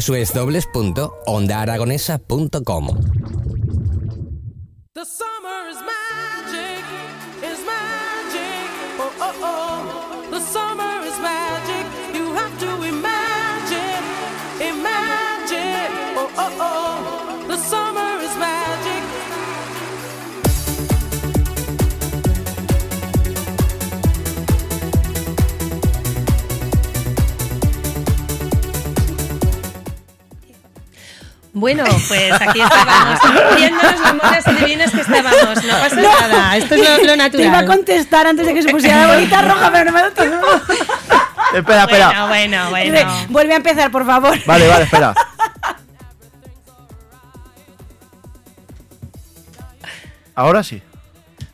www.ondaaragonesa.com Bueno, pues aquí estábamos, viéndonos lo monas y divinas que estábamos. No pasa nada, esto es lo, lo Te iba a natural. contestar antes de que se pusiera la bolita roja, pero no me ha dado tiempo. Espera, espera. Bueno, bueno, bueno. Vuelve a empezar, por favor. Vale, vale, espera. Ahora sí.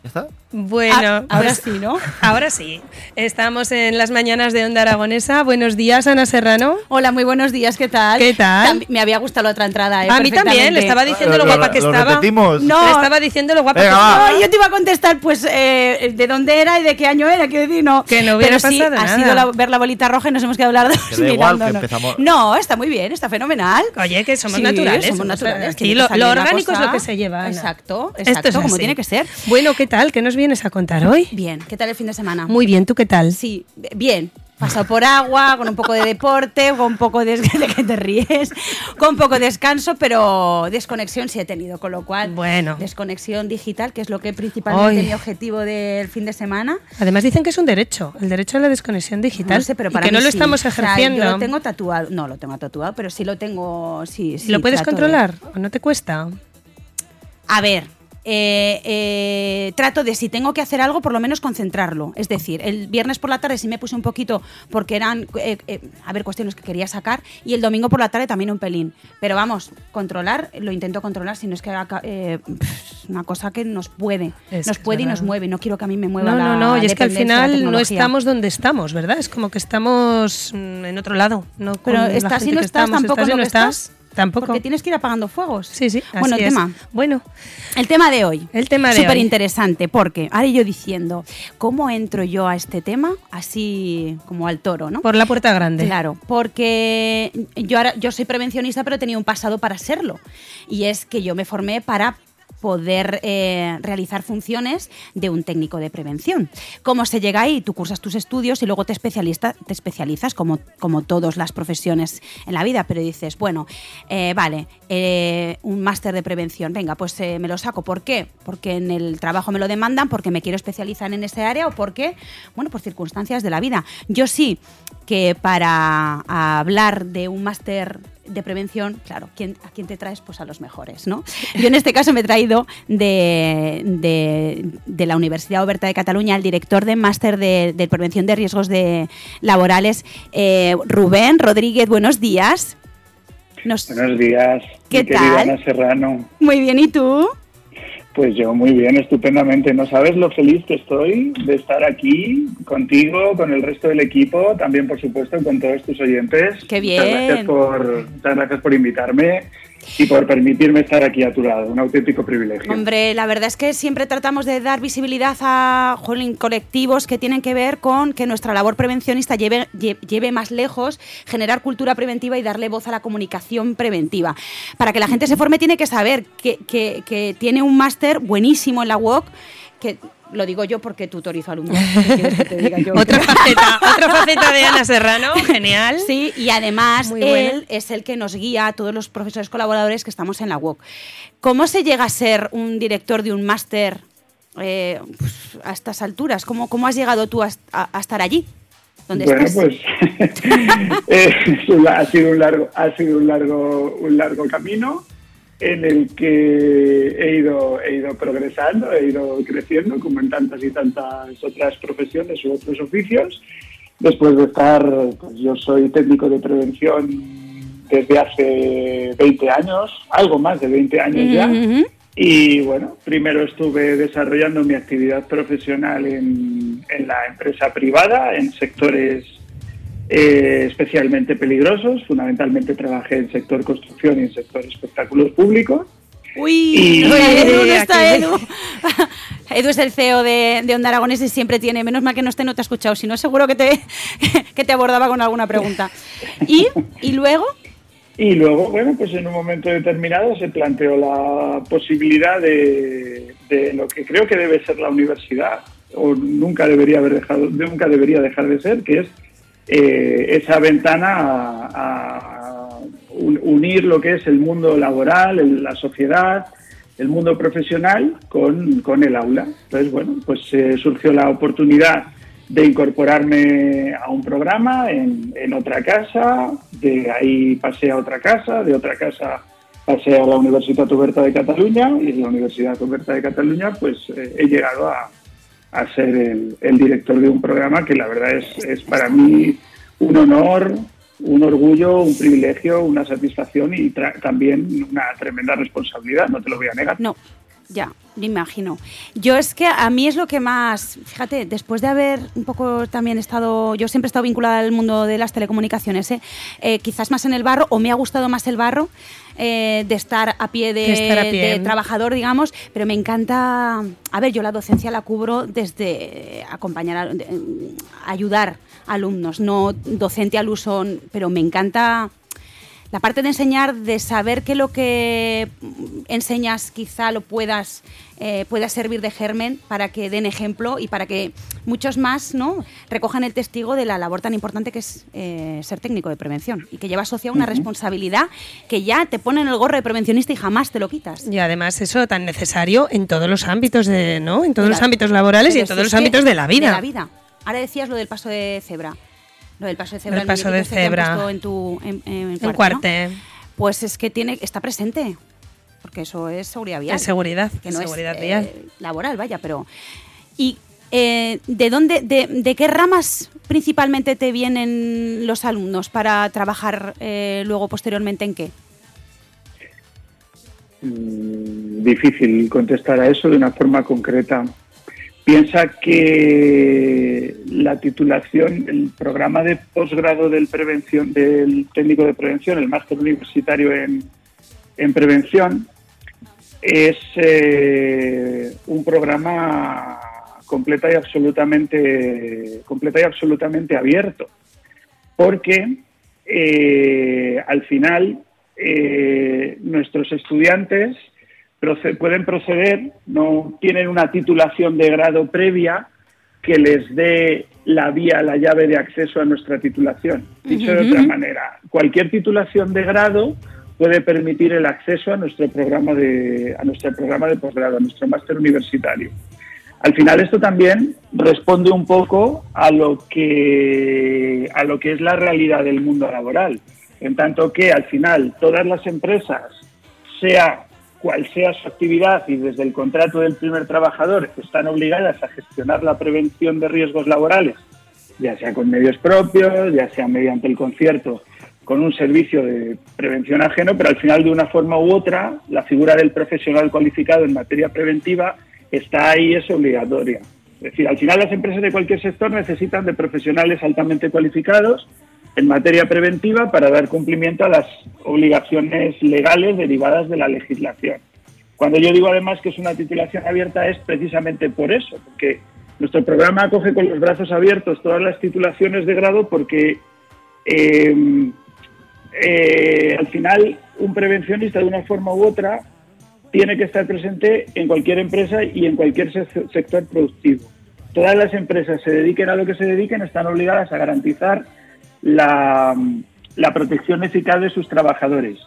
¿Ya está? Bueno, Ah, ahora pues- sí, ¿no? Ahora sí. Estamos en las mañanas de Onda Aragonesa. Buenos días, Ana Serrano. Hola, muy buenos días, ¿qué tal? ¿Qué tal? Tam- Me había gustado la otra entrada, ¿eh? A mí también, le estaba diciendo lo, Lo- guapa que lo estaba. repetimos. No. Le estaba diciendo lo guapa Venga, que estaba. No, yo te iba a contestar, pues, eh, de dónde era y de qué año era, quiero decir, no. Que no hubiera Pero sí, pasado ha nada. sido la- ver la bolita roja y nos hemos quedado hablar igual, que empezamos- No, está muy bien, está fenomenal. Oye, que somos Sí, naturales. somos naturales. tiene lo, orgánico es lo que se lleva. Ana. Exacto, Esto exacto, es como así. tiene que ser. Bueno, ¿qué tal? ¿Qué nos vienes a contar hoy? Bien, ¿qué tal el fin de semana? Muy bien, ¿tú qué tal? Sí, bien. Pasado por agua, con un poco de deporte, con un poco de, de que te ríes, con un poco de descanso, pero desconexión sí he tenido, con lo cual, Bueno. desconexión digital, que es lo que principalmente mi objetivo del fin de semana. Además dicen que es un derecho, el derecho a la desconexión digital. No sé, pero y para que mí no lo sí. estamos O sea, ejerciendo. yo lo tengo tatuado, no lo tengo tatuado, pero sí lo tengo, sí, sí. ¿Lo puedes trato de- controlar o no te cuesta? A ver, eh, eh, trato de si tengo que hacer algo, por lo menos concentrarlo. Es decir, el viernes por la tarde sí me puse un poquito porque eran, eh, eh, a ver, cuestiones que quería sacar y el domingo por la tarde también un pelín. Pero vamos, controlar, lo intento controlar, si no es que haga, eh, una cosa que nos puede, Es nos puede y nos mueve. No quiero que a mí me mueva No, la no, no, y es que al final no estamos donde estamos, ¿verdad? Es como que estamos mm, en otro lado. No Pero estás y no estás estamos. tampoco ¿Estás no estás? Tampoco. Porque tienes que ir apagando fuegos. Sí, sí, Bueno, así el es. tema. Bueno, El tema de hoy. El tema de Súper interesante, porque ahora yo diciendo, ¿cómo entro yo a este tema? Así como al toro, ¿no? por la puerta grande. Claro, porque yo ahora yo soy prevencionista, pero he tenido un pasado para serlo. Y es que yo me formé para poder eh, realizar funciones de un técnico de prevención. ¿Cómo se llega ahí? Tú cursas tus estudios y luego te, te especializas como, como todas las profesiones en la vida, pero dices, bueno, eh, vale, eh, un máster de prevención, venga, pues me lo saco. ¿Por qué? Porque en el trabajo me lo demandan, porque me quiero especializar en ese área o porque, bueno, por circunstancias de la vida. Yo sí que para hablar de un máster de prevención, claro, ¿quién, ¿a quién te traes? Pues a los mejores, ¿no? Yo en este caso me he traído de, de- de la Universidad Oberta de Cataluña el director de máster de, de prevención de riesgos de laborales, eh, Rubén Rodríguez, buenos días. Nos- Buenos días, ¿Qué mi tal? Ana Serrano. Muy bien, ¿y tú? Pues yo muy bien, estupendamente. No sabes lo feliz que estoy de estar aquí contigo, con el resto del equipo, también por supuesto con todos tus oyentes. Qué Muchas bien. gracias por, muchas gracias por invitarme y por permitirme estar aquí a tu lado. Un auténtico privilegio. Hombre, la verdad es que siempre tratamos de dar visibilidad a jolín, colectivos que tienen que ver con que nuestra labor prevencionista lleve, lle- lleve más lejos, generar cultura preventiva y darle voz a la comunicación preventiva. Para que la gente se forme tiene que saber que, que- que tiene un máster buenísimo en la UOC, que lo digo yo porque tutorizo alumnos. ¿qué quieres que te diga yo? Otra faceta, otra faceta de Ana Serrano, genial. Sí, y además Muy buena. él es el que nos guía a todos los profesores colaboradores que estamos en la UOC. ¿Cómo se llega a ser un director de un máster eh, pues, a estas alturas? ¿Cómo, ¿Cómo has llegado tú a, a- a estar allí? ¿Dónde Bueno, estás? pues eh, ha sido un largo, ha sido un largo, un largo camino en el que he ido, he ido progresando, he ido creciendo, como en tantas y tantas otras profesiones u otros oficios. Después de estar, pues yo soy técnico de prevención desde hace 20 años, algo más de 20 años ya. Y bueno, primero estuve desarrollando mi actividad profesional en, en la empresa privada, en sectores eh, especialmente peligrosos. Fundamentalmente trabajé en sector construcción y en sector espectáculos públicos. Uy, Y- Edu, no Aquí. está Edu. Edu es el CEO de, de Onda Aragones y siempre tiene, menos mal que no esté, no te ha escuchado, si no seguro que te, que te abordaba con alguna pregunta. Y, y luego, Y luego, bueno, pues en un momento determinado se planteó la posibilidad de, de lo que creo que debe ser la universidad, o nunca debería haber dejado, nunca debería dejar de ser, que es eh, esa ventana a, a un- unir lo que es el mundo laboral, el- la sociedad, el mundo profesional con, con el aula. Entonces, bueno, pues eh, surgió la oportunidad de incorporarme a un programa en, en otra casa, de ahí pasé a otra casa, de otra casa pasé a la Universitat Oberta de Cataluña y en la Universidad Oberta de Cataluña pues eh, he llegado a, a ser el, el director de un programa que la verdad es, es para mí un honor, un orgullo, un privilegio, una satisfacción y tra- también una tremenda responsabilidad, no te lo voy a negar. no, ya, me imagino. Yo es que a mí es lo que más, fíjate, después de haber un poco también estado, yo siempre he estado vinculada al mundo de las telecomunicaciones, ¿eh? Eh, quizás más en el barro, o me ha gustado más el barro, eh, de estar a pie de, estar a pie. de trabajador, digamos, pero me encanta, a ver, yo la docencia la cubro desde acompañar, a- de- ayudar a alumnos, no docente al uso, pero me encanta la parte de enseñar, de saber que lo que enseñas quizá lo puedas eh, pueda servir de germen para que den ejemplo y para que muchos más no recojan el testigo de la labor tan importante que es eh, ser técnico de prevención y que lleva asociada una responsabilidad que ya te pone en el gorro de prevencionista y jamás te lo quitas. Y además eso tan necesario en todos los ámbitos de, ¿no? En todos los ámbitos laborales y en todos los ámbitos de la vida. De la vida. Ahora decías lo del paso de cebra. Lo del paso de cebra. El paso de este cebra. En tu en, en En cuarte. Pues es que tiene está presente. Porque eso es seguridad vial. Es seguridad, que no seguridad es, vial. eh, laboral, vaya, pero. ¿Y eh, de dónde, de, de qué ramas principalmente te vienen los alumnos para trabajar eh, luego posteriormente en qué? Mm, difícil contestar a eso de una forma concreta. Piensa que la titulación, el programa de posgrado del prevención, del técnico de prevención, el máster universitario en, en prevención, es eh, un programa completa y absolutamente completa y absolutamente abierto. Porque eh, al final eh, nuestros estudiantes pueden proceder, no tienen una titulación de grado previa que les dé la vía, la llave de acceso a nuestra titulación. Dicho de otra manera, cualquier titulación de grado puede permitir el acceso a nuestro programa de, a nuestro programa de posgrado, a nuestro máster universitario. Al final esto también responde un poco a lo que a lo que es la realidad del mundo laboral, en tanto que al final todas las empresas, sea cual sea su actividad y desde el contrato del primer trabajador, están obligadas a gestionar la prevención de riesgos laborales, ya sea con medios propios, ya sea mediante el concierto con un servicio de prevención ajeno, pero al final de una forma u otra la figura del profesional cualificado en materia preventiva está ahí, es obligatoria. Es decir, al final las empresas de cualquier sector necesitan de profesionales altamente cualificados en materia preventiva para dar cumplimiento a las obligaciones legales derivadas de la legislación. Cuando yo digo además que es una titulación abierta es precisamente por eso, porque nuestro programa acoge con los brazos abiertos todas las titulaciones de grado porque eh, eh, al final un prevencionista de una forma u otra tiene que estar presente en cualquier empresa y en cualquier se- sector productivo. Todas las empresas se dediquen a lo que se dediquen están obligadas a garantizar la, protección eficaz de sus trabajadores.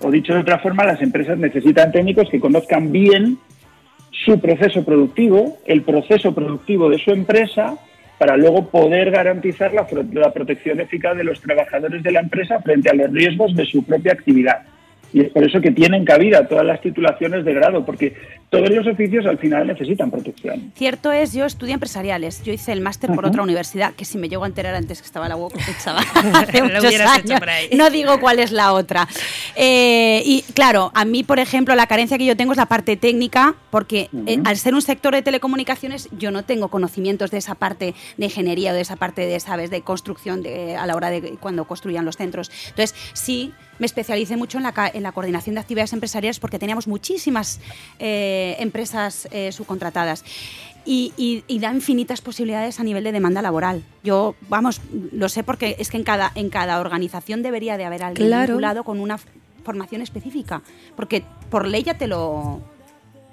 O dicho de otra forma, las empresas necesitan técnicos que conozcan bien su proceso productivo, el proceso productivo de su empresa, para luego poder garantizar la protección eficaz de los trabajadores de la empresa frente a los riesgos de su propia actividad. Y es por eso que tienen cabida todas las titulaciones de grado, porque todos los oficios al final necesitan protección. Cierto es, yo estudié empresariales. Yo hice el máster por otra universidad, que si me llego a enterar antes que estaba la UOC, echaba Lo hace muchos hubieras hecho años. por ahí. No digo cuál es la otra. Eh, y claro, a mí, por ejemplo, la carencia que yo tengo es la parte técnica, porque eh, al ser un sector de telecomunicaciones, yo no tengo conocimientos de esa parte de ingeniería o de esa parte de, ¿sabes?, de construcción de, a la hora de cuando construían los centros. Entonces, sí me especialicé mucho en la, en la coordinación de actividades empresariales porque teníamos muchísimas eh, empresas eh, subcontratadas. Y, y- y da infinitas posibilidades a nivel de demanda laboral. Yo, vamos, lo sé porque es que en cada, en cada organización debería de haber alguien Claro. vinculado con una formación específica, porque por ley ya te lo,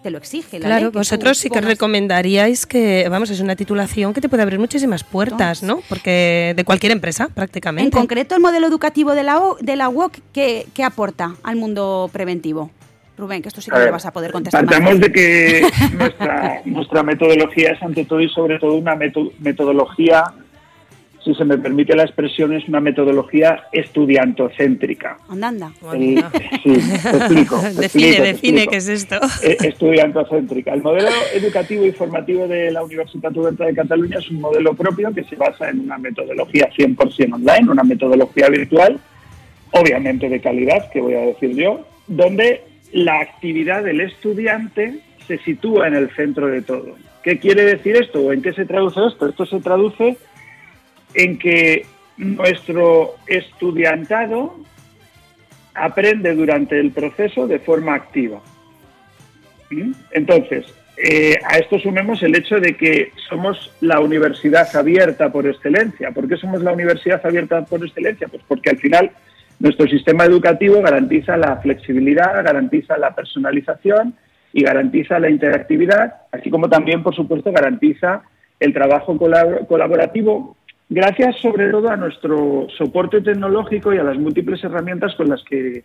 te lo exige. la ley, Claro, tú vosotros sí que recomendaríais que, vamos, es una titulación que te puede abrir muchísimas puertas, ¿no? Porque de cualquier empresa, prácticamente. En concreto, el modelo educativo de la, O- de la UOC, ¿qué, qué aporta al mundo preventivo? Rubén, que esto sí que A me ver, lo vas a poder contestar fácil. de que nuestra, nuestra metodología es ante todo y sobre todo una meto- metodología, si se me permite la expresión, es una metodología estudiantocéntrica. Anda, anda. El- sí, te explico. te define, explico, te define qué es esto. Eh, estudiantocéntrica. El modelo educativo y formativo de la Universitat Oberta de Cataluña es un modelo propio que se basa en una metodología 100% online, una metodología virtual, obviamente de calidad, que voy a decir yo, donde la actividad del estudiante se sitúa en el centro de todo. ¿Qué quiere decir esto o en qué se traduce esto? Esto se traduce en que nuestro estudiantado aprende durante el proceso de forma activa. ¿Mm? Entonces, eh, a esto sumemos el hecho de que somos la universidad abierta por excelencia. ¿Por qué somos la universidad abierta por excelencia? Pues porque al final nuestro sistema educativo garantiza la flexibilidad, garantiza la personalización y garantiza la interactividad, así como también, por supuesto, garantiza el trabajo colab- colaborativo, gracias sobre todo a nuestro soporte tecnológico y a las múltiples herramientas con las que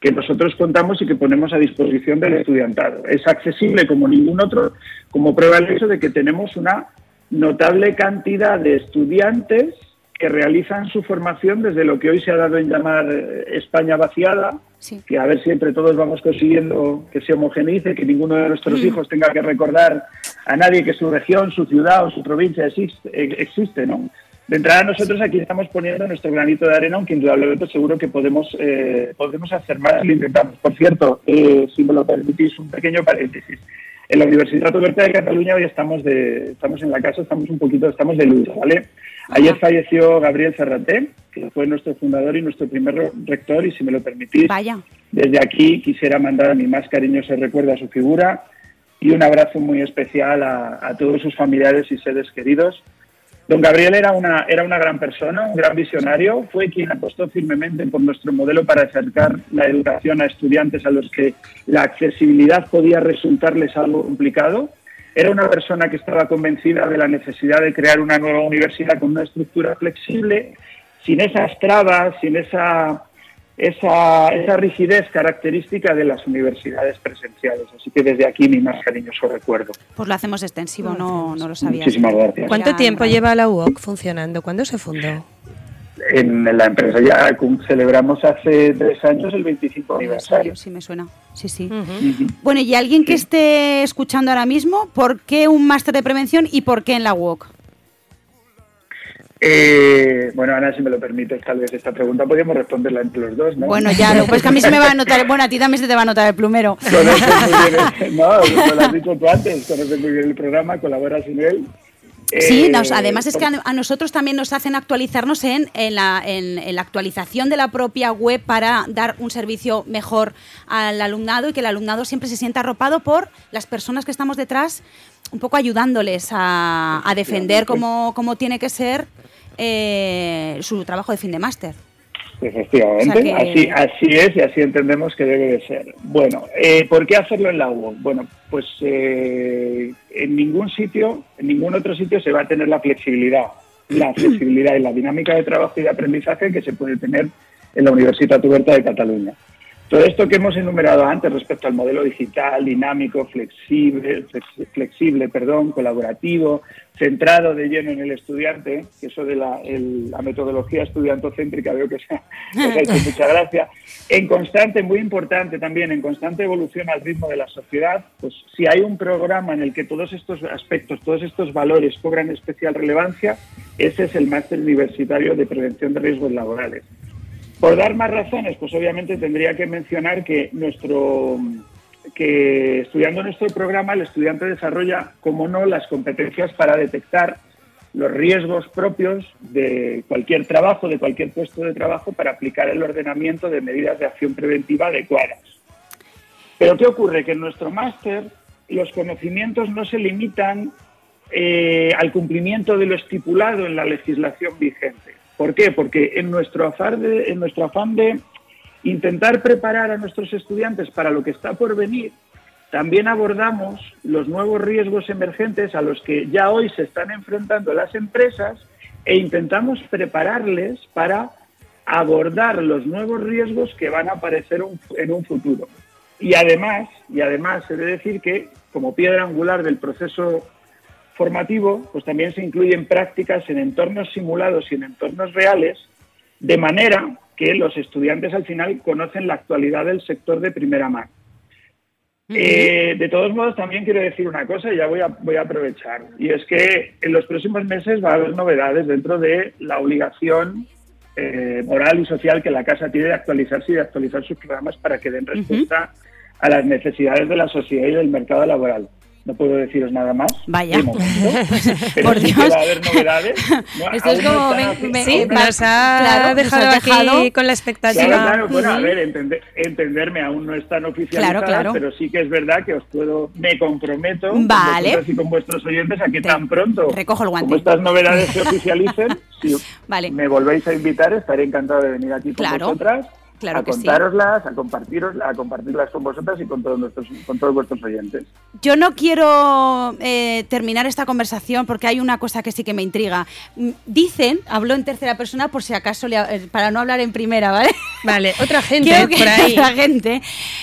que nosotros contamos y que ponemos a disposición del estudiantado. Es accesible como ningún otro, como prueba el hecho de que tenemos una notable cantidad de estudiantes que realizan su formación desde lo que hoy se ha dado en llamar eh, España vaciada, Sí. que a ver si entre todos vamos consiguiendo que se homogeneice, que ninguno de nuestros Mm. hijos tenga que recordar a nadie que su región, su ciudad o su provincia existe, eh, existe ¿no? De entrada nosotros aquí estamos poniendo nuestro granito de arena, aunque indudablemente seguro que podemos, eh, podemos hacer más lo intentamos. Por cierto, eh, si me lo permitís, un pequeño paréntesis. En la Universidad Oberta de Cataluña hoy estamos de, estamos en la casa, estamos un poquito, estamos de luto, ¿vale? Ayer falleció Gabriel Ferraté, que fue nuestro fundador y nuestro primer re- rector, y si me lo permitís, Vaya. desde aquí quisiera mandar mi más cariñoso recuerdo a su figura y un abrazo muy especial a, a todos sus familiares y seres queridos. Don Gabriel era una, era una gran persona, un gran visionario, fue quien apostó firmemente por nuestro modelo para acercar la educación a estudiantes a los que la accesibilidad podía resultarles algo complicado. Era una persona que estaba convencida de la necesidad de crear una nueva universidad con una estructura flexible, sin esas trabas, sin esa, esa, esa rigidez característica de las universidades presenciales. Así que desde aquí mi más cariñoso recuerdo. Pues lo hacemos extensivo, no, no lo sabía. Muchísimas gracias. ¿Cuánto tiempo lleva la UOC funcionando? ¿Cuándo se fundó? En la empresa ya celebramos hace tres años el 25 aniversario. Sí, me suena. Sí, sí. Bueno, y alguien que esté escuchando ahora mismo, ¿por qué un máster de prevención y por qué en la UOC? Eh, bueno, Ana, si me lo permites, tal vez esta pregunta podríamos responderla entre los dos, ¿no? Bueno, ya, lo pues que a mí se me va a notar. Bueno, a ti también se te va a notar el plumero. Muy bien no, lo has dicho tú antes, conoces muy bien el programa, colaboras en él. Sí, Eh, nos- además es que a, nosotros también nos hacen actualizarnos en, en la, en- en la actualización de la propia web para dar un servicio mejor al alumnado y que el alumnado siempre se sienta arropado por las personas que estamos detrás, un poco ayudándoles a, a defender como, como tiene que ser eh, su trabajo de fin de máster. Efectivamente, O sea que- así, así es y así entendemos que debe de ser. Bueno, eh, ¿por qué hacerlo en la UOC? Bueno, pues eh, en ningún sitio, en ningún otro sitio se va a tener la flexibilidad, la flexibilidad y la dinámica de trabajo y de aprendizaje que se puede tener en la Universitat Oberta de Cataluña. Todo esto que hemos enumerado antes respecto al modelo digital, dinámico, flexible, flex- flexible, perdón, colaborativo, centrado de lleno en el estudiante, que eso de la, el- la metodología estudiantocéntrica veo que se ha hecho mucha gracia, en constante, muy importante también, en constante evolución al ritmo de la sociedad, pues si hay un programa en el que todos estos aspectos, todos estos valores cobran especial relevancia, ese es el máster universitario de prevención de riesgos laborales. Por dar más razones, pues obviamente tendría que mencionar que nuestro que estudiando nuestro programa el estudiante desarrolla, como no, las competencias para detectar los riesgos propios de cualquier trabajo, de cualquier puesto de trabajo, para aplicar el ordenamiento de medidas de acción preventiva adecuadas. Pero ¿qué ocurre? Que en nuestro máster los conocimientos no se limitan eh, al cumplimiento de lo estipulado en la legislación vigente. ¿Por qué? Porque en nuestro afán de, intentar preparar a nuestros estudiantes para lo que está por venir, también abordamos los nuevos riesgos emergentes a los que ya hoy se están enfrentando las empresas e intentamos prepararles para abordar los nuevos riesgos que van a aparecer en un futuro. Y además, y además he de decir que como piedra angular del proceso formativo, pues también se incluyen prácticas en entornos simulados y en entornos reales, de manera que los estudiantes al final conocen la actualidad del sector de primera mano. Eh, de todos modos, también quiero decir una cosa y ya voy a, voy a aprovechar. Y es que en los próximos meses va a haber novedades dentro de la obligación eh, moral y social que la casa tiene de actualizarse y de actualizar sus programas para que den respuesta a las necesidades de la sociedad y del mercado laboral. No puedo deciros nada más. Vaya. de momento, pero Por Dios. va a haber novedades. No, Esto es no como me- Sí, nos ha Claro, nos dejado aquí dejado- con la expectativa. Claro, claro, bueno, a ver, entende- entenderme, aún no están oficializadas, Claro, claro. pero sí que es verdad que os puedo, me comprometo con Vale. vosotras y con vuestros oyentes a que Te- tan pronto recojo el guante. como estas novedades se oficialicen, si Vale. me volvéis a invitar, estaré encantado de venir aquí con Claro, vosotras claro a que sí. contároslas, a compartiroslas, a compartirlas con vosotras y con todos nuestros, con todos vuestros oyentes. Yo no quiero eh, terminar esta conversación porque hay una cosa que sí que me intriga. Mm, Dicen, hablo en tercera persona por si acaso, le eh, para no hablar en primera, ¿vale? Vale, otra gente que por ahí. la gente.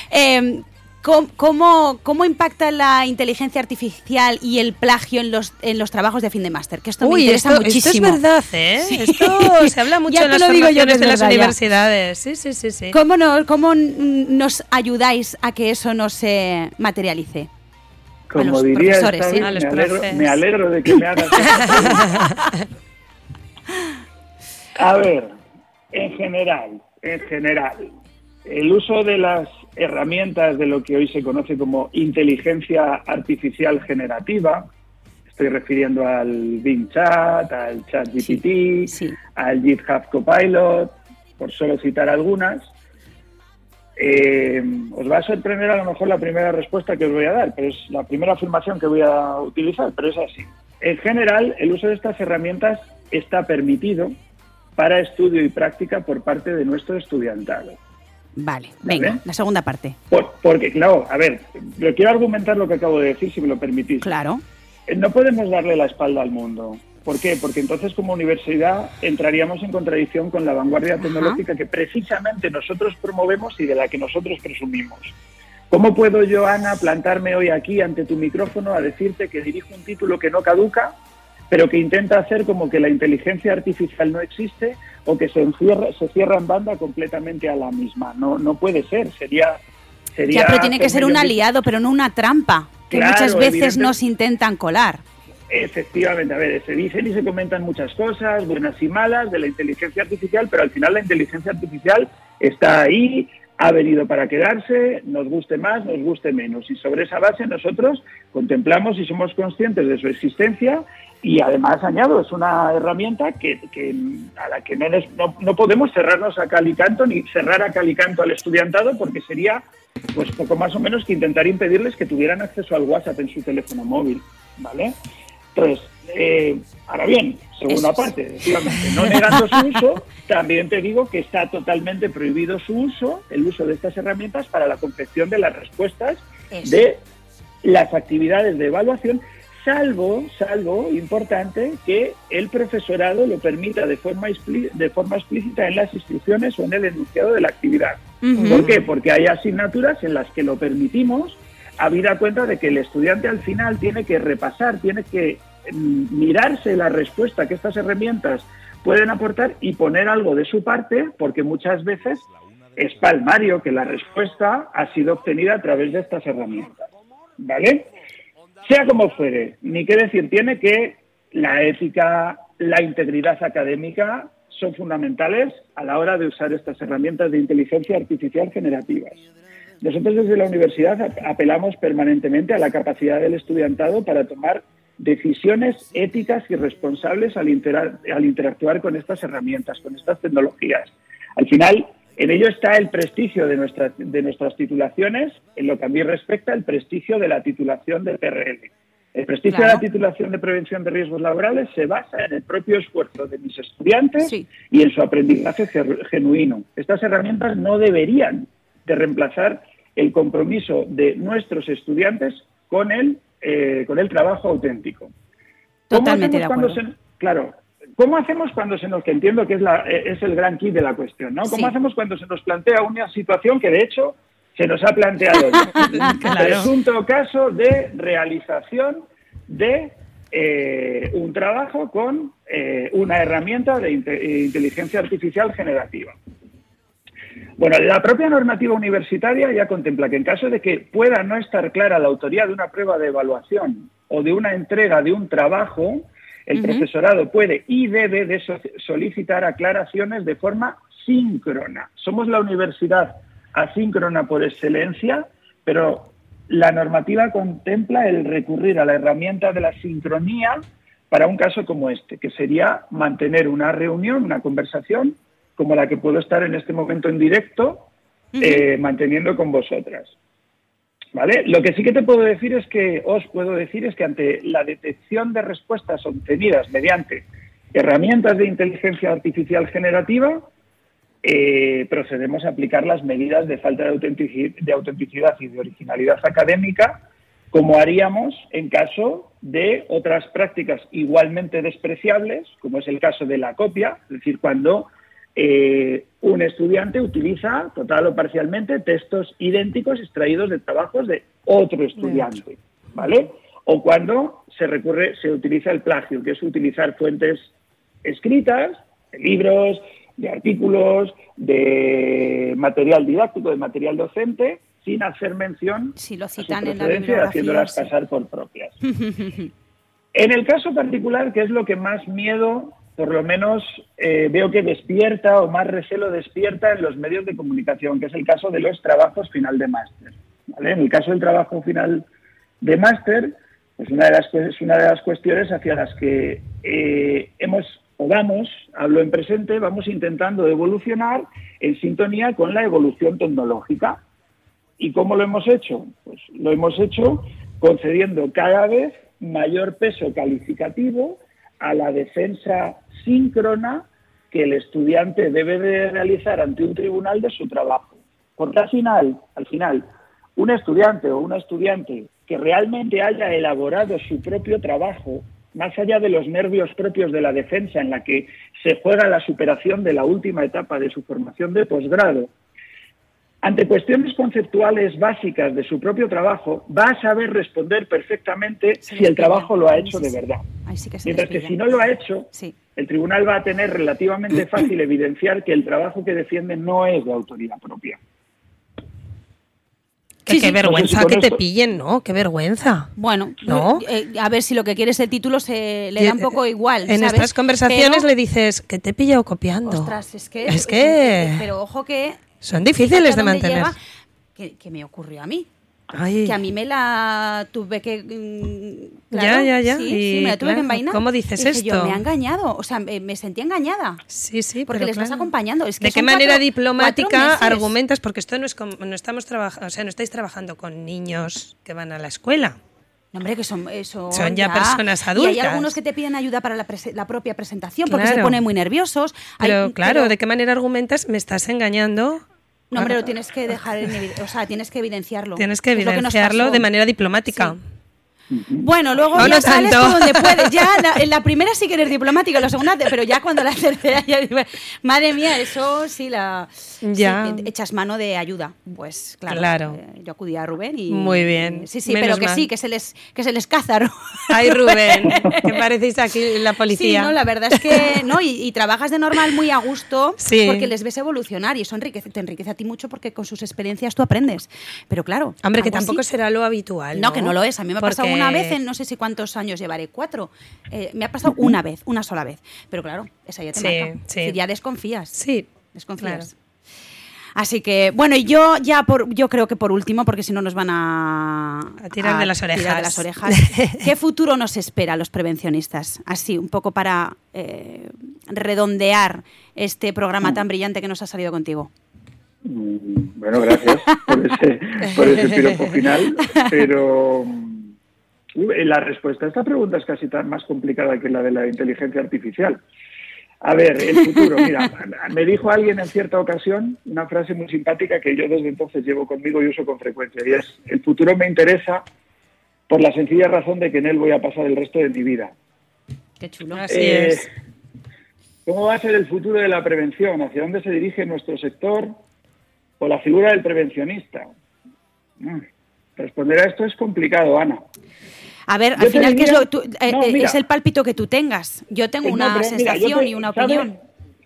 eh, ¿cómo, cómo, cómo impacta la inteligencia artificial y el plagio en los, en los trabajos de fin de máster? Que esto me Uy, interesa esto, esto muchísimo. es verdad, ¿eh? Sí. Esto se habla mucho Ya en las lo digo yo que formaciones es de las verdad universidades. Sí, sí, sí, sí. ¿Cómo, no- ¿Cómo nos ayudáis a que eso no se materialice? Como los diría profesores, esta ¿sí? vez, A los me, alegro, me de que me hagas. A ver, en general, en general, el uso de las herramientas de lo que hoy se conoce como inteligencia artificial generativa, estoy refiriendo al Bing Chat, al Chat GPT, sí. al GitHub Copilot, por solo citar algunas, eh, os va a sorprender a lo mejor la primera respuesta que os voy a dar, pero es la primera afirmación que voy a utilizar, pero es así. En general, el uso de estas herramientas está permitido para estudio y práctica por parte de nuestro estudiantado. Vale, venga, Vale. la segunda parte. Por- porque, claro, a ver, yo quiero argumentar lo que acabo de decir, si me lo permitís. Claro. Eh, No podemos darle la espalda al mundo. ¿Por qué? Porque entonces como universidad entraríamos en contradicción con la vanguardia Ajá. tecnológica que precisamente nosotros promovemos y de la que nosotros presumimos. ¿Cómo puedo yo, Ana, plantarme hoy aquí ante tu micrófono a decirte que dirijo un título que no caduca, pero que intenta hacer como que la inteligencia artificial no existe o que se, encierra, se cierra en banda completamente a la misma? No, no puede ser, sería... sería Ya, pero tiene que ser un aliado, pero no una trampa, que Claro, muchas veces nos intentan colar. Efectivamente, a ver, se dicen y se comentan muchas cosas, buenas y malas, de la inteligencia artificial, pero al final la inteligencia artificial está ahí, ha venido para quedarse, nos guste más, nos guste menos. Y sobre esa base nosotros contemplamos y somos conscientes de su existencia y además, añado, es una herramienta que, a la que no, no, podemos cerrarnos a cal canto ni cerrar a cal canto al estudiantado porque sería pues poco más o menos que intentar impedirles que tuvieran acceso al WhatsApp en su teléfono móvil, ¿vale? Entonces, eh, ahora bien, segunda parte, no negando su uso, también te digo que está totalmente prohibido su uso, el uso de estas herramientas para la confección de las respuestas Eso. de las actividades de evaluación, salvo, salvo, importante, que el profesorado lo permita de forma, de forma explícita en las instrucciones o en el enunciado de la actividad. ¿Por qué? Porque hay asignaturas en las que lo permitimos, habida cuenta de que el estudiante al final tiene que repasar, tiene que mm, mirarse la respuesta que estas herramientas pueden aportar y poner algo de su parte, porque muchas veces es palmario que la respuesta ha sido obtenida a través de estas herramientas. ¿Vale? Sea como fuere, ni qué decir tiene que la ética, la integridad académica son fundamentales a la hora de usar estas herramientas de inteligencia artificial generativas. Nosotros desde la universidad ap- apelamos permanentemente a la capacidad del estudiantado para tomar decisiones éticas y responsables al, intera- al interactuar con estas herramientas, con estas tecnologías. Al final, en ello está el prestigio de, nuestras de nuestras titulaciones, en lo que a mí respecta, el prestigio de la titulación de PRL. El prestigio Claro. de la titulación de prevención de riesgos laborales se basa en el propio esfuerzo de mis estudiantes Sí. y en su aprendizaje ge- genuino. Estas herramientas no deberían de reemplazar el compromiso de nuestros estudiantes con el, eh, con el trabajo auténtico. ¿Cómo Totalmente de acuerdo. se- claro, ¿cómo hacemos cuando se nos, que entiendo que es, la, eh, es el gran kit de la cuestión, ¿no? ¿Cómo Sí. hacemos cuando se nos plantea una situación que de hecho se nos ha planteado? Claro. Presunto caso de realización de eh, un trabajo con eh, una herramienta de inte- inteligencia artificial generativa. Bueno, la propia normativa universitaria ya contempla que en caso de que pueda no estar clara la autoría de una prueba de evaluación o de una entrega de un trabajo, el profesorado puede y debe de so- solicitar aclaraciones de forma síncrona. Somos la universidad asíncrona por excelencia, pero la normativa contempla el recurrir a la herramienta de la sincronía para un caso como este, que sería mantener una reunión, una conversación, como la que puedo estar en este momento en directo, eh, manteniendo con vosotras. ¿Vale? Lo que sí que te puedo decir es que, os puedo decir es que ante la detección de respuestas obtenidas mediante herramientas de inteligencia artificial generativa, eh, procedemos a aplicar las medidas de falta de, autentici- de autenticidad y de originalidad académica, como haríamos en caso de otras prácticas igualmente despreciables, como es el caso de la copia, es decir, cuando eh, un estudiante utiliza total o parcialmente textos idénticos extraídos de trabajos de otro estudiante, ¿vale? O cuando se recurre, se utiliza el plagio, que es utilizar fuentes escritas, de libros, de artículos, de material didáctico, de material docente, sin hacer mención Si lo a su citan en la haciéndolas sí. pasar por propias. En el caso particular, que es lo que más miedo, por lo menos eh, veo que despierta o más recelo despierta en los medios de comunicación, que es el caso de los trabajos final de máster. ¿vale? En el caso del trabajo final de máster, pues una de las, es una de las cuestiones hacia las que eh, hemos o vamos, hablo en presente, vamos intentando evolucionar en sintonía con la evolución tecnológica. ¿Y cómo lo hemos hecho? Pues lo hemos hecho concediendo cada vez mayor peso calificativo a la defensa síncrona que el estudiante debe de realizar ante un tribunal de su trabajo. Porque al final, al final, un estudiante o una estudiante que realmente haya elaborado su propio trabajo, más allá de los nervios propios de la defensa en la que se juega la superación de la última etapa de su formación de posgrado, ante cuestiones conceptuales básicas de su propio trabajo, va a saber responder perfectamente Se si el trabajo lo ha hecho sí, de sí. verdad. Ahí sí que se Mientras que si no lo ha hecho, Sí. el tribunal va a tener relativamente fácil evidenciar que el trabajo que defiende no es de autoría propia. Que qué sí. vergüenza No sé si que te pillen, ¿no? Qué vergüenza. Bueno, ¿No? eh, a ver si lo que quieres el título se le da un poco igual. En ¿sabes? estas conversaciones Pero, le dices que te he pillado copiando. Ostras, es que. Es que Pero ojo que. Son difíciles de mantener. que, que me ocurrió a mí. Ay. Que a mí me la tuve que. mm, Ya, claro, ya, ya. Sí, Y, sí, me la tuve claro, que envainar. ¿cómo dices dije yo, esto? me ha engañado. O sea, me, me sentí engañada. Sí, sí, Porque pero les vas claro. acompañando. Es que ¿De qué manera cuatro- diplomática cuatro argumentas? Porque esto no es como- no estamos trabajando, o sea, no estáis trabajando con niños que van a la escuela. No, hombre, que son, eh, son, Son ya personas Y hay adultas. algunos que te piden ayuda para la, prese- la propia presentación porque se Claro. ponen muy nerviosos. Hay- Pero claro, pero- ¿de qué manera argumentas? Me estás engañando. No, hombre, lo tienes que dejar en o sea, tienes que evidenciarlo. Tienes que evidenciarlo de manera diplomática. Sí. Bueno, luego No, ya no sales tanto. donde puedes. Ya la, en la primera sí que eres diplomática, en la segunda, pero ya cuando la tercera ya madre mía, eso sí la Ya. sí, echas mano de ayuda. Pues claro, Claro. eh, yo acudí a Rubén y Muy bien. Sí, sí, Menos pero que mal. sí, que se les que se les cázaro. Ay, Rubén, que parecéis aquí la Sí, policía. no, la verdad es que no, y, y trabajas de normal muy a gusto Sí. porque les ves evolucionar y eso enriquece, te enriquece a ti mucho porque con sus experiencias tú aprendes. Pero claro, Hombre, que tampoco así- será lo habitual. No, que no lo es. A mí me ha pasado una vez en no sé si cuántos años llevaré, cuatro. Eh, me ha pasado una vez, una sola vez. Pero claro, esa ya te Sí, marca. sí. Es decir, ya desconfías. Sí, Desconfías. claro. Así que, bueno, y yo ya por, yo creo que por último, porque si no nos van a, A tirar de las tirar de orejas. las orejas. ¿Qué futuro nos espera a los prevencionistas? Así, un poco para eh, redondear este programa tan brillante que nos ha salido contigo. Mm, Bueno, gracias por ese, por ese piropo final, pero la respuesta a esta pregunta es casi tan más complicada que la de la inteligencia artificial. A ver, el futuro, mira, me dijo alguien en cierta ocasión una frase muy simpática que yo desde entonces llevo conmigo y uso con frecuencia, y es, el futuro me interesa por la sencilla razón de que en él voy a pasar el resto de mi vida. Qué chulo. Así Eh, es. ¿Cómo va a ser el futuro de la prevención? ¿Hacia dónde se dirige nuestro sector? ¿O la figura del prevencionista? Mm, Responder a esto es complicado, Ana. A ver, al final, ¿qué es, diría- lo, tú- eh, No, eh, mira. es el pálpito que tú tengas. Yo tengo Eh, no, una pero mira, yo sensación te- y una ¿sabes? opinión.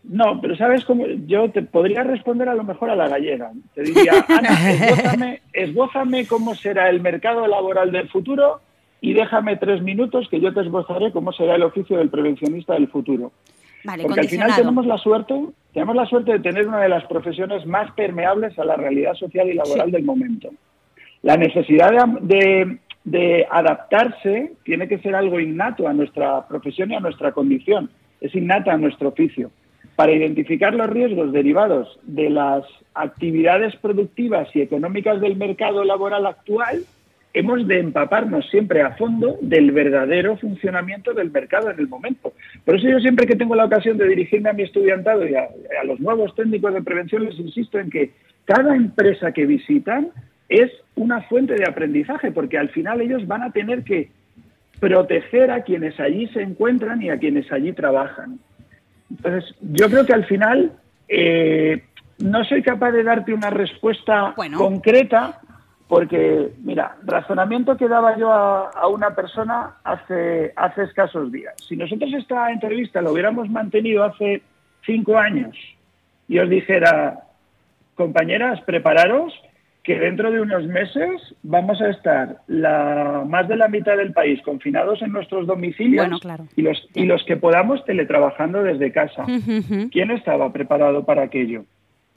No, pero ¿sabes cómo? Yo te podría responder a lo mejor a la gallega. Te diría, Ana, esbózame, esbózame cómo será el mercado laboral del futuro y déjame tres minutos que yo te esbozaré cómo será el oficio del prevencionista del futuro. Vale, Porque al final tenemos la suerte, tenemos la suerte de tener una de las profesiones más permeables a la realidad social y laboral del momento. La necesidad de, de- de adaptarse tiene que ser algo innato a nuestra profesión y a nuestra condición, es innata a nuestro oficio. Para identificar los riesgos derivados de las actividades productivas y económicas del mercado laboral actual, hemos de empaparnos siempre a fondo del verdadero funcionamiento del mercado en el momento. Por eso yo siempre que tengo la ocasión de dirigirme a mi estudiantado y a, a los nuevos técnicos de prevención les insisto en que cada empresa que visitan es una fuente de aprendizaje, porque al final ellos van a tener que proteger a quienes allí se encuentran y a quienes allí trabajan. Entonces, yo creo que al final eh, no soy capaz de darte una respuesta Bueno. concreta porque, mira, razonamiento que daba yo a, a una persona hace, hace escasos días. Si nosotros esta entrevista la hubiéramos mantenido hace cinco años y os dijera, compañeras, prepararos que dentro de unos meses vamos a estar la, más de la mitad del país confinados en nuestros domicilios Bueno, claro. y, los, y los que podamos teletrabajando desde casa. ¿Quién estaba preparado para aquello?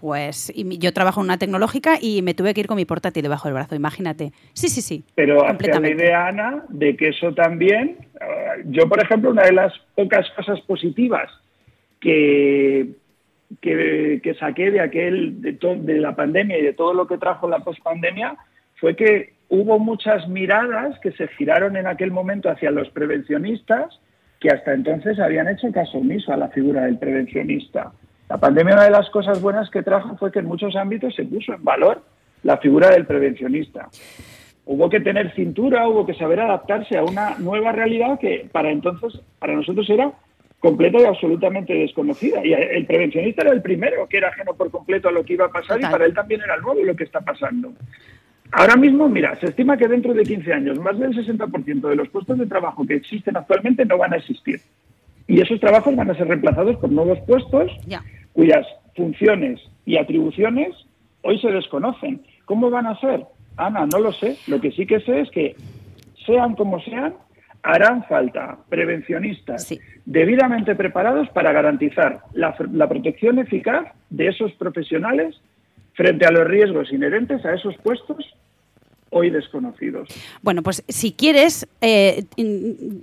Pues y yo trabajo en una tecnológica y me tuve que ir con mi portátil debajo del brazo, imagínate. Sí, sí, sí. Pero hacia la idea, Ana, de que eso también, eh, yo por ejemplo, una de las pocas cosas positivas que, que, saqué de aquel, de la pandemia y de todo lo que trajo la pospandemia, fue que hubo muchas miradas que se giraron en aquel momento hacia los prevencionistas que hasta entonces habían hecho caso omiso a la figura del prevencionista. La pandemia, una de las cosas buenas que trajo fue que en muchos ámbitos se puso en valor la figura del prevencionista hubo que tener cintura, hubo que saber adaptarse a una nueva realidad que para entonces, para nosotros era completa y absolutamente desconocida. Y el prevencionista era el primero que era ajeno por completo a lo que iba a pasar Total. y para él también era nuevo lo que está pasando. Ahora mismo, mira, se estima que dentro de 15 años más del 60% de los puestos de trabajo que existen actualmente no van a existir. Y esos trabajos van a ser reemplazados por nuevos puestos Ya. cuyas funciones y atribuciones hoy se desconocen. ¿Cómo van a ser? Ana, no lo sé. Lo que sí que sé es que, sean como sean, harán falta prevencionistas Sí. debidamente preparados para garantizar la, la protección eficaz de esos profesionales frente a los riesgos inherentes a esos puestos hoy desconocidos. Bueno, pues si quieres, eh,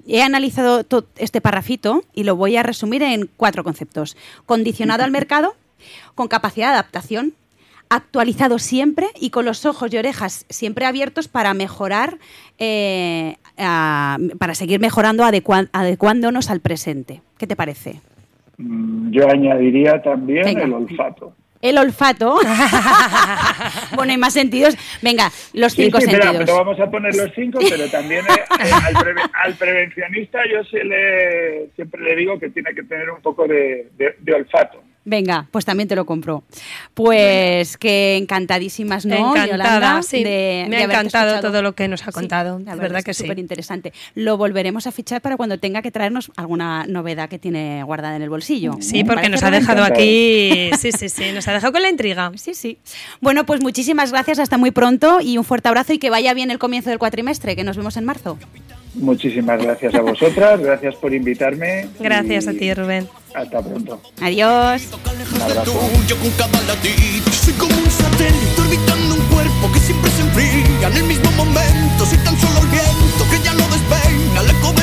he analizado to- este parrafito y lo voy a resumir en cuatro conceptos. Condicionado al mercado, con capacidad de adaptación, actualizado siempre y con los ojos y orejas siempre abiertos para mejorar, eh, a- para seguir mejorando, adecua- adecuándonos al presente. ¿Qué te parece? Mm, Yo añadiría también Venga. el olfato. El olfato. bueno, pone más sentidos. Venga, los Sí, cinco sí, sentidos. pero vamos a poner los cinco, pero también eh, eh, al, preve- al prevencionista yo se le- siempre le digo que tiene que tener un poco de, de- de olfato. Venga, pues también te lo compro. Pues que encantadísimas, ¿no? Encantada, Yolanda, sí. de- Me de ha encantado escuchado. todo lo que nos ha Sí, contado. la de verdad que es sí. súper interesante. Lo volveremos a fichar para cuando tenga que traernos alguna novedad que tiene guardada en el bolsillo. Sí, ¿Me porque nos ha dejado aquí. Sí, sí, sí, nos ha dejado con la intriga. Sí, sí. Bueno, pues muchísimas gracias, hasta muy pronto y un fuerte abrazo y que vaya bien el comienzo del cuatrimestre, que nos vemos en marzo. Muchísimas gracias a vosotras, gracias por invitarme. Gracias y a ti, Rubén. Hasta pronto. Adiós. Tuyo con cada latido. Soy como un satélite orbitando un cuerpo que siempre se enfría en el mismo momento. Si tan solo olvido